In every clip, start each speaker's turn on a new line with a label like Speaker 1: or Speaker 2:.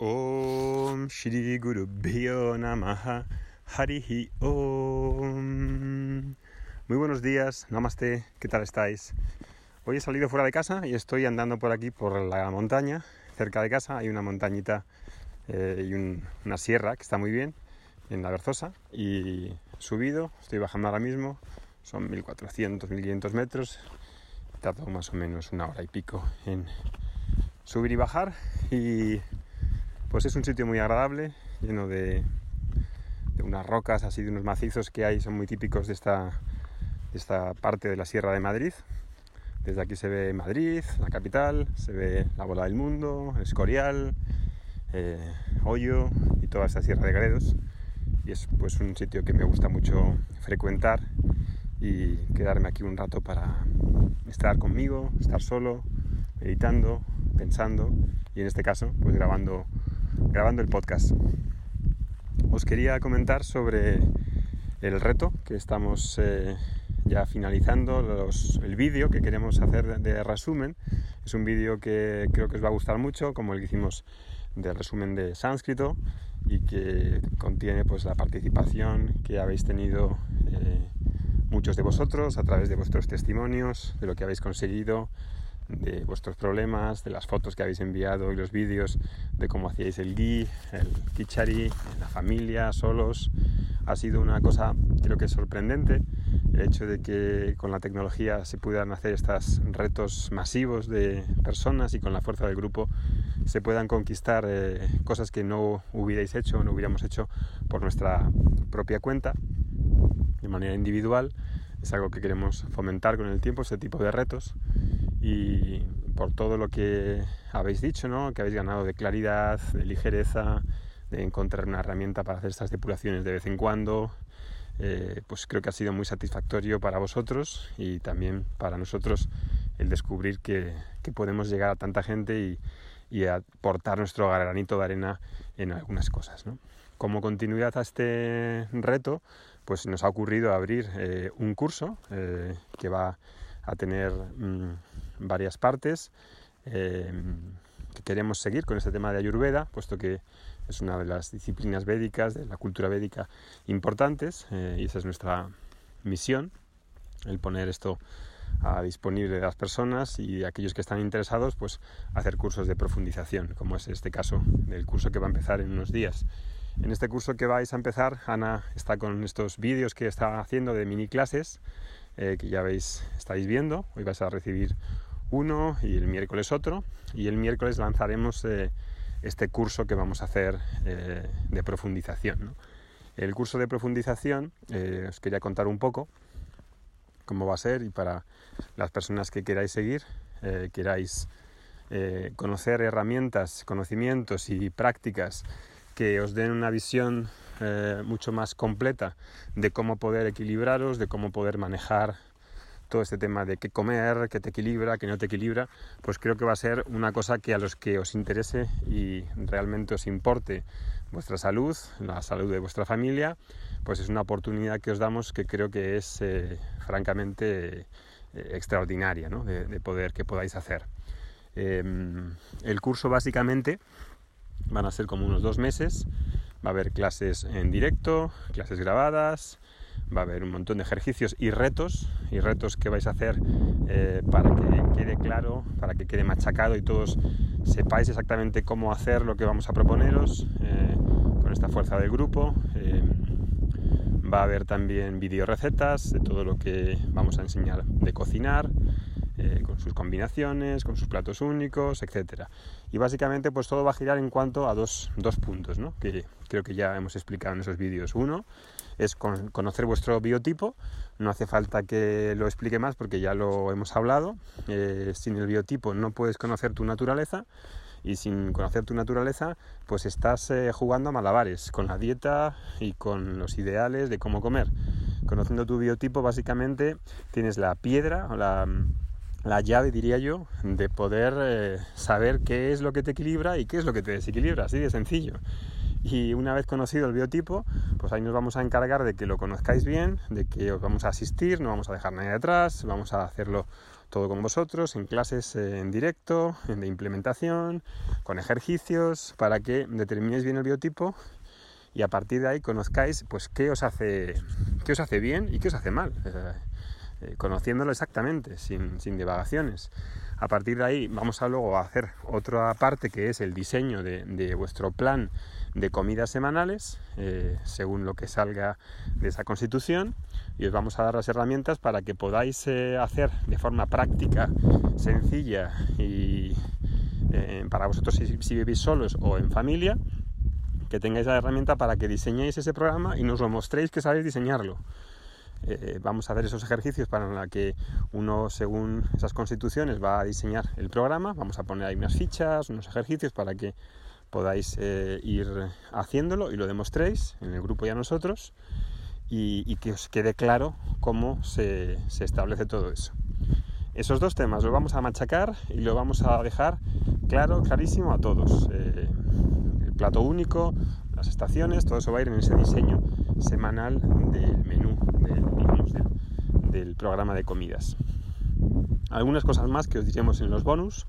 Speaker 1: Om Shri Guru Namaha Harihi Om. Muy buenos días, Namaste, ¿qué tal estáis? Hoy he salido fuera de casa y estoy andando por aquí, por la montaña, cerca de casa. Hay una montañita eh, y una sierra que está muy bien, en la Berzosa. Y subido, estoy bajando ahora mismo, son 1400, 1500 metros. Tardo más o menos una hora y pico en subir y bajar. Y pues es un sitio muy agradable, lleno de, unas rocas, así de unos macizos que hay, son muy típicos de esta, esta parte de la Sierra de Madrid. Desde aquí se ve Madrid, la capital, se ve la bola del mundo, Escorial, eh, Hoyo y toda esta Sierra de Gredos. Y es pues un sitio que me gusta mucho frecuentar y quedarme aquí un rato para estar conmigo, estar solo, meditando, pensando y en este caso pues grabando grabando el podcast. Os quería comentar sobre el reto que estamos eh, ya finalizando, el vídeo que queremos hacer de, resumen. Es un vídeo que creo que os va a gustar mucho, como el que hicimos del resumen de sánscrito y que contiene pues la participación que habéis tenido eh, muchos de vosotros a través de vuestros testimonios, de lo que habéis conseguido, de vuestros problemas, de las fotos que habéis enviado y los vídeos de cómo hacíais el gui, el kichari, la familia, solos. Ha sido una cosa creo que sorprendente el hecho de que con la tecnología se puedan hacer estos retos masivos de personas y con la fuerza del grupo se puedan conquistar eh, cosas que no hubierais hecho no hubiéramos hecho por nuestra propia cuenta de manera individual. Es algo que queremos fomentar con el tiempo, este tipo de retos y por todo lo que habéis dicho, ¿no? que habéis ganado de claridad, de ligereza, de encontrar una herramienta para hacer estas depuraciones de vez en cuando, eh, pues creo que ha sido muy satisfactorio para vosotros y también para nosotros el descubrir que, podemos llegar a tanta gente y, y, aportar nuestro granito de arena en algunas cosas. Como continuidad a este reto, pues nos ha ocurrido abrir eh, un curso eh, que va a tener mm, varias partes eh, que queremos seguir con este tema de Ayurveda, puesto que es una de las disciplinas védicas, de la cultura védica importantes, eh, y esa es nuestra misión, el poner esto a disponible de las personas y de aquellos que están interesados, pues hacer cursos de profundización, como es este caso del curso que va a empezar en unos días. En este curso que vais a empezar, Ana está con estos vídeos que está haciendo de mini clases eh, que ya veis, estáis viendo. Hoy vais a recibir uno y el miércoles otro. Y el miércoles lanzaremos eh, este curso que vamos a hacer eh, de profundización. El curso de profundización os quería contar un poco cómo va a ser y para las personas que queráis seguir, queráis conocer herramientas, conocimientos y prácticas que os den una visión eh, mucho más completa de cómo poder equilibraros, de cómo poder manejar todo este tema de qué comer, qué te equilibra, qué no te equilibra, pues creo que va a ser una cosa que a los que os interese y realmente os importe vuestra salud, la salud de vuestra familia, pues es una oportunidad que os damos que creo que es eh, francamente eh, extraordinaria de, poder que podáis hacer. Em, el curso básicamente van a ser como unos dos meses Va a haber clases en directo, clases grabadas, va a haber un montón de ejercicios y retos, y retos que vais a hacer eh, para que quede claro, para que quede machacado y todos sepáis exactamente cómo hacer lo que vamos a proponeros eh, con esta fuerza del grupo. Eh, va a haber también video recetas de todo lo que vamos a enseñar de cocinar. Eh, con sus combinaciones, con sus platos únicos, etc. Y básicamente pues todo va a girar en cuanto a dos, puntos, ¿no? que creo que ya hemos explicado en esos vídeos. Uno es conocer vuestro biotipo, no hace falta que lo explique más porque ya lo hemos hablado, eh, sin el biotipo no puedes conocer tu naturaleza y sin conocer tu naturaleza, pues estás eh, jugando a malabares con la dieta y con los ideales de cómo comer. Conociendo tu biotipo, básicamente tienes la piedra o la, la llave, diría yo, de poder eh, saber qué es lo que te equilibra y qué es lo que te desequilibra, así de sencillo. Y una vez conocido el biotipo, pues ahí nos vamos a encargar de que lo conozcáis bien, de que os vamos a asistir, no vamos a dejar nadie atrás, vamos a hacerlo todo con vosotros, en clases eh, en directo, de implementación, con ejercicios, para que determinéis bien el biotipo y a partir de ahí conozcáis pues qué os hace, qué os hace bien y qué os hace mal, eh, eh, conociéndolo exactamente, sin, sin, divagaciones. A partir de ahí vamos a luego a hacer otra parte que es el diseño de, de vuestro plan de comidas semanales, eh, según lo que salga de esa constitución, y os vamos a dar las herramientas para que podáis hacer de forma práctica, sencilla y para vosotros si, si vivís solos o en familia, que tengáis la herramienta para que diseñéis ese programa y nos lo mostréis que sabéis diseñarlo. Eh, vamos a ver esos ejercicios para que uno, según esas constituciones, va a diseñar el programa. Vamos a poner ahí unas fichas, unos ejercicios para que podáis eh, ir haciéndolo y lo demostréis en el grupo y a nosotros y, que os quede claro cómo se, establece todo eso. Esos dos temas los vamos a machacar y lo vamos a dejar claro, clarísimo a todos. Eh, plato único, las estaciones, todo eso va a ir en ese diseño semanal del menú, del, programa de comidas. Algunas cosas más que os diremos en los bonus,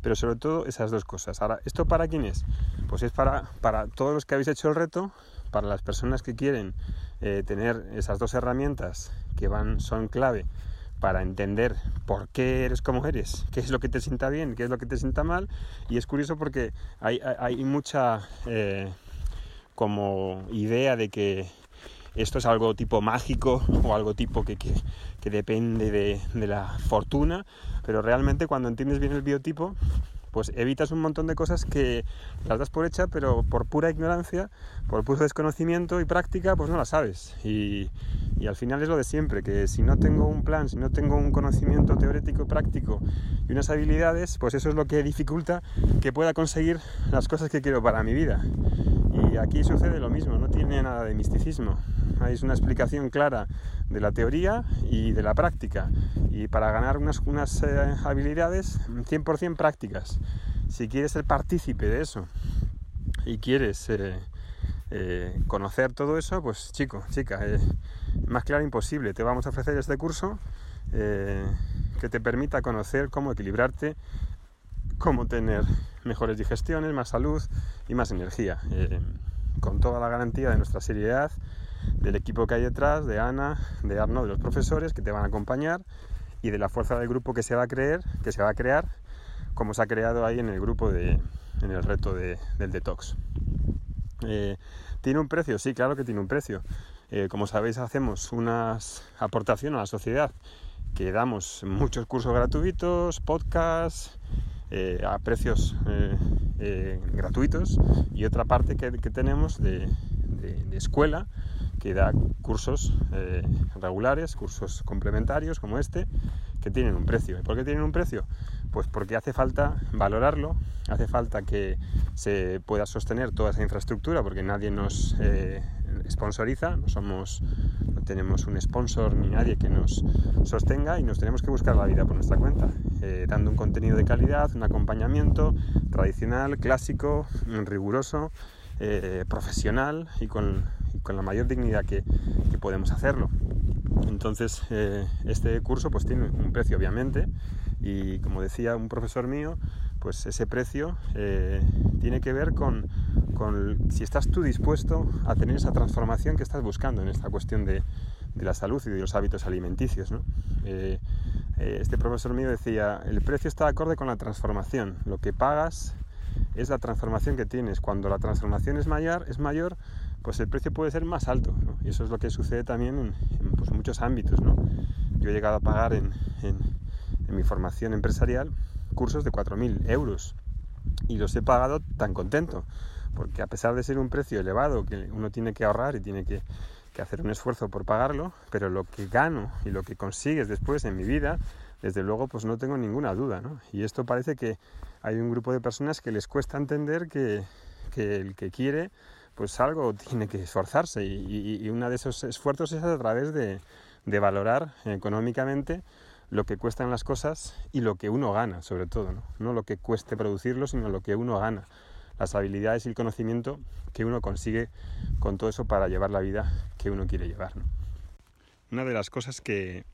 Speaker 1: pero sobre todo esas dos cosas. Ahora, ¿esto para quién es? Pues es para, para todos los que habéis hecho el reto, para las personas que quieren eh, tener esas dos herramientas que van, son clave para entender por qué eres como eres, qué es lo que te sienta bien, qué es lo que te sienta mal. Y es curioso porque hay, hay mucha eh, como idea de que esto es algo tipo mágico o algo tipo que, que, que depende de, de, la fortuna, pero realmente cuando entiendes bien el biotipo, pues evitas un montón de cosas que las das por hecha, pero por pura ignorancia, por puro desconocimiento y práctica, pues no las sabes. Y, y al final es lo de siempre, que si no tengo un plan, si no tengo un conocimiento teórico, práctico y unas habilidades, pues eso es lo que dificulta que pueda conseguir las cosas que quiero para mi vida. Aquí sucede lo mismo, no tiene nada de misticismo. Es una explicación clara de la teoría y de la práctica. Y para ganar unas, unas eh, habilidades 100% prácticas. Si quieres ser partícipe de eso y quieres eh, eh, conocer todo eso, pues chico, chica, más claro imposible. Te vamos a ofrecer este curso que te permita conocer cómo equilibrarte, cómo tener mejores digestiones, más salud y más energía. con toda la garantía de nuestra seriedad del equipo que hay detrás, de Ana, de Arno, de los profesores que te van a acompañar y de la fuerza del grupo que se va a creer, que se va a crear, como se ha creado ahí en el grupo de, en el reto de, del detox. Eh, ¿Tiene un precio? Sí, claro que tiene un precio. Eh, como sabéis, hacemos una aportación a la sociedad que damos muchos cursos gratuitos, podcasts, eh, a precios gratuitos y otra parte que, tenemos de, de escuela que da cursos eh, regulares, cursos complementarios como este, que tienen un precio. ¿Y por qué tienen un precio? Pues porque hace falta valorarlo, hace falta que se pueda sostener toda esa infraestructura, porque nadie nos eh, sponsoriza, no somos, tenemos un sponsor ni nadie que nos sostenga y nos tenemos que buscar la vida por nuestra cuenta, eh, dando un contenido de calidad, un acompañamiento tradicional, clásico, riguroso, profesional y con con la mayor dignidad que, podemos hacerlo. Entonces, eh, este curso pues tiene un precio obviamente y como decía un profesor mío, pues ese precio eh, tiene que ver con, si estás tú dispuesto a tener esa transformación que estás buscando en esta cuestión de, la salud y de los hábitos alimenticios. Eh, este profesor mío decía, el precio está acorde con la transformación, lo que pagas es la transformación que tienes. Cuando la transformación es mayor, es mayor pues el precio puede ser más alto. Y eso es lo que sucede también en, pues, muchos ámbitos. Yo he llegado a pagar en, mi formación empresarial cursos de 4.000 euros y los he pagado tan contento, porque a pesar de ser un precio elevado que uno tiene que ahorrar y tiene que, hacer un esfuerzo por pagarlo, pero lo que gano y lo que consigues después en mi vida, desde luego pues no tengo ninguna duda. Y esto parece que hay un grupo de personas que les cuesta entender que, que el que quiere pues algo tiene que esforzarse y, uno de esos esfuerzos es a través de, valorar económicamente lo que cuestan las cosas y lo que uno gana, sobre todo, ¿no? lo que cueste producirlo, sino lo que uno gana, las habilidades y el conocimiento que uno consigue con todo eso para llevar la vida que uno quiere llevar. Una de las cosas que,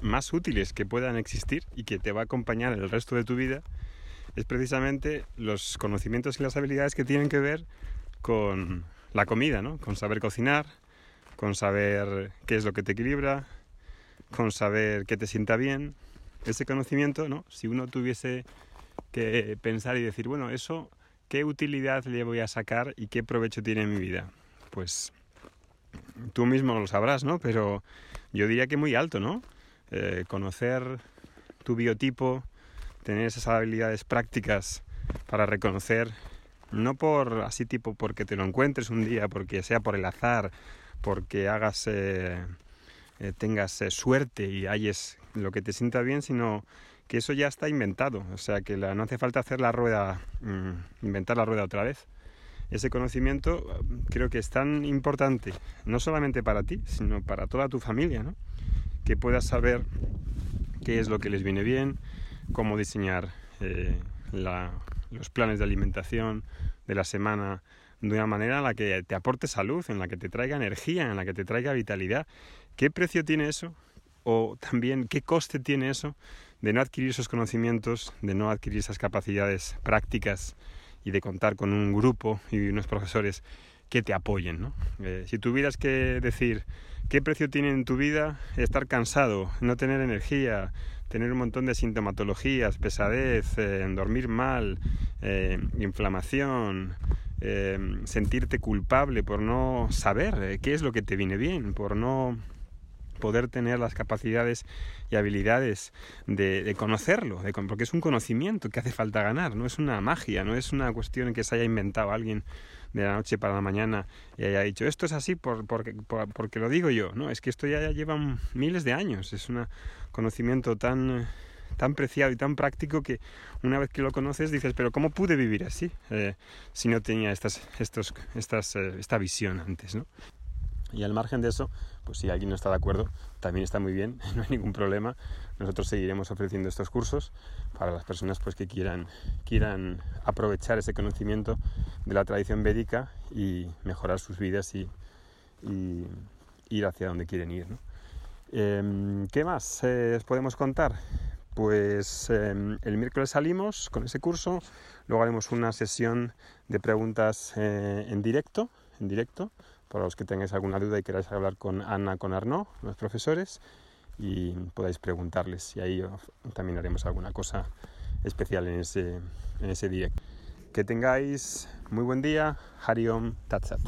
Speaker 1: más útiles que puedan existir y que te va a acompañar el resto de tu vida es precisamente los conocimientos y las habilidades que tienen que ver con la comida, ¿no? Con saber cocinar, con saber qué es lo que te equilibra, con saber qué te sienta bien. Ese conocimiento, ¿no? Si uno tuviese que pensar y decir, bueno, eso, ¿qué utilidad le voy a sacar y qué provecho tiene en mi vida? Pues tú mismo lo sabrás, ¿no? Pero yo diría que muy alto, ¿no? Eh, conocer tu biotipo, tener esas habilidades prácticas para reconocer, no por así tipo porque te lo encuentres un día, porque sea por el azar, porque hagas, eh, eh, tengas suerte y hayes lo que te sienta bien, sino que eso ya está inventado, o sea que no hace falta hacer la rueda, mm, inventar la rueda otra vez. Ese conocimiento creo que es tan importante, no solamente para ti, sino para toda tu familia, ¿no? que puedas saber qué es lo que les viene bien, cómo diseñar eh, los planes de alimentación de la semana de una manera en la que te aporte salud, en la que te traiga energía, en la que te traiga vitalidad. ¿Qué precio tiene eso? O también, ¿qué coste tiene eso de no adquirir esos conocimientos, de no adquirir esas capacidades prácticas y de contar con un grupo y unos profesores que te apoyen? ¿no? Eh, si tuvieras que decir qué precio tiene en tu vida estar cansado, no tener energía, tener un montón de sintomatologías, pesadez, eh, dormir mal, eh, inflamación, eh, sentirte culpable por no saber qué es lo que te viene bien, por no poder tener las capacidades y habilidades de, conocerlo, porque es un conocimiento que hace falta ganar, no es una magia, no es una cuestión que se haya inventado alguien de la noche para la mañana y haya dicho esto es así por, porque, porque lo digo yo, no, es que esto ya lleva miles de años, es un conocimiento tan tan preciado y tan práctico que una vez que lo conoces dices, pero ¿cómo pude vivir así eh, si no tenía estas, estos, estas, eh, esta visión antes? ¿no? Y al margen de eso, pues si alguien no está de acuerdo, también está muy bien, no hay ningún problema. Nosotros seguiremos ofreciendo estos cursos para las personas pues, que quieran, quieran aprovechar ese conocimiento de la tradición védica y mejorar sus vidas y, ir hacia donde quieren ir. Em, ¿Qué más eh, podemos contar? Pues em, el miércoles salimos con ese curso, luego haremos una sesión de preguntas eh, en directo, en directo para los que tengáis alguna duda y queráis hablar con Ana, con Arnaud, los profesores, y podáis preguntarles. Y ahí también haremos alguna cosa especial en ese, en ese. Que tengáis muy buen día. Hariom Tatsat.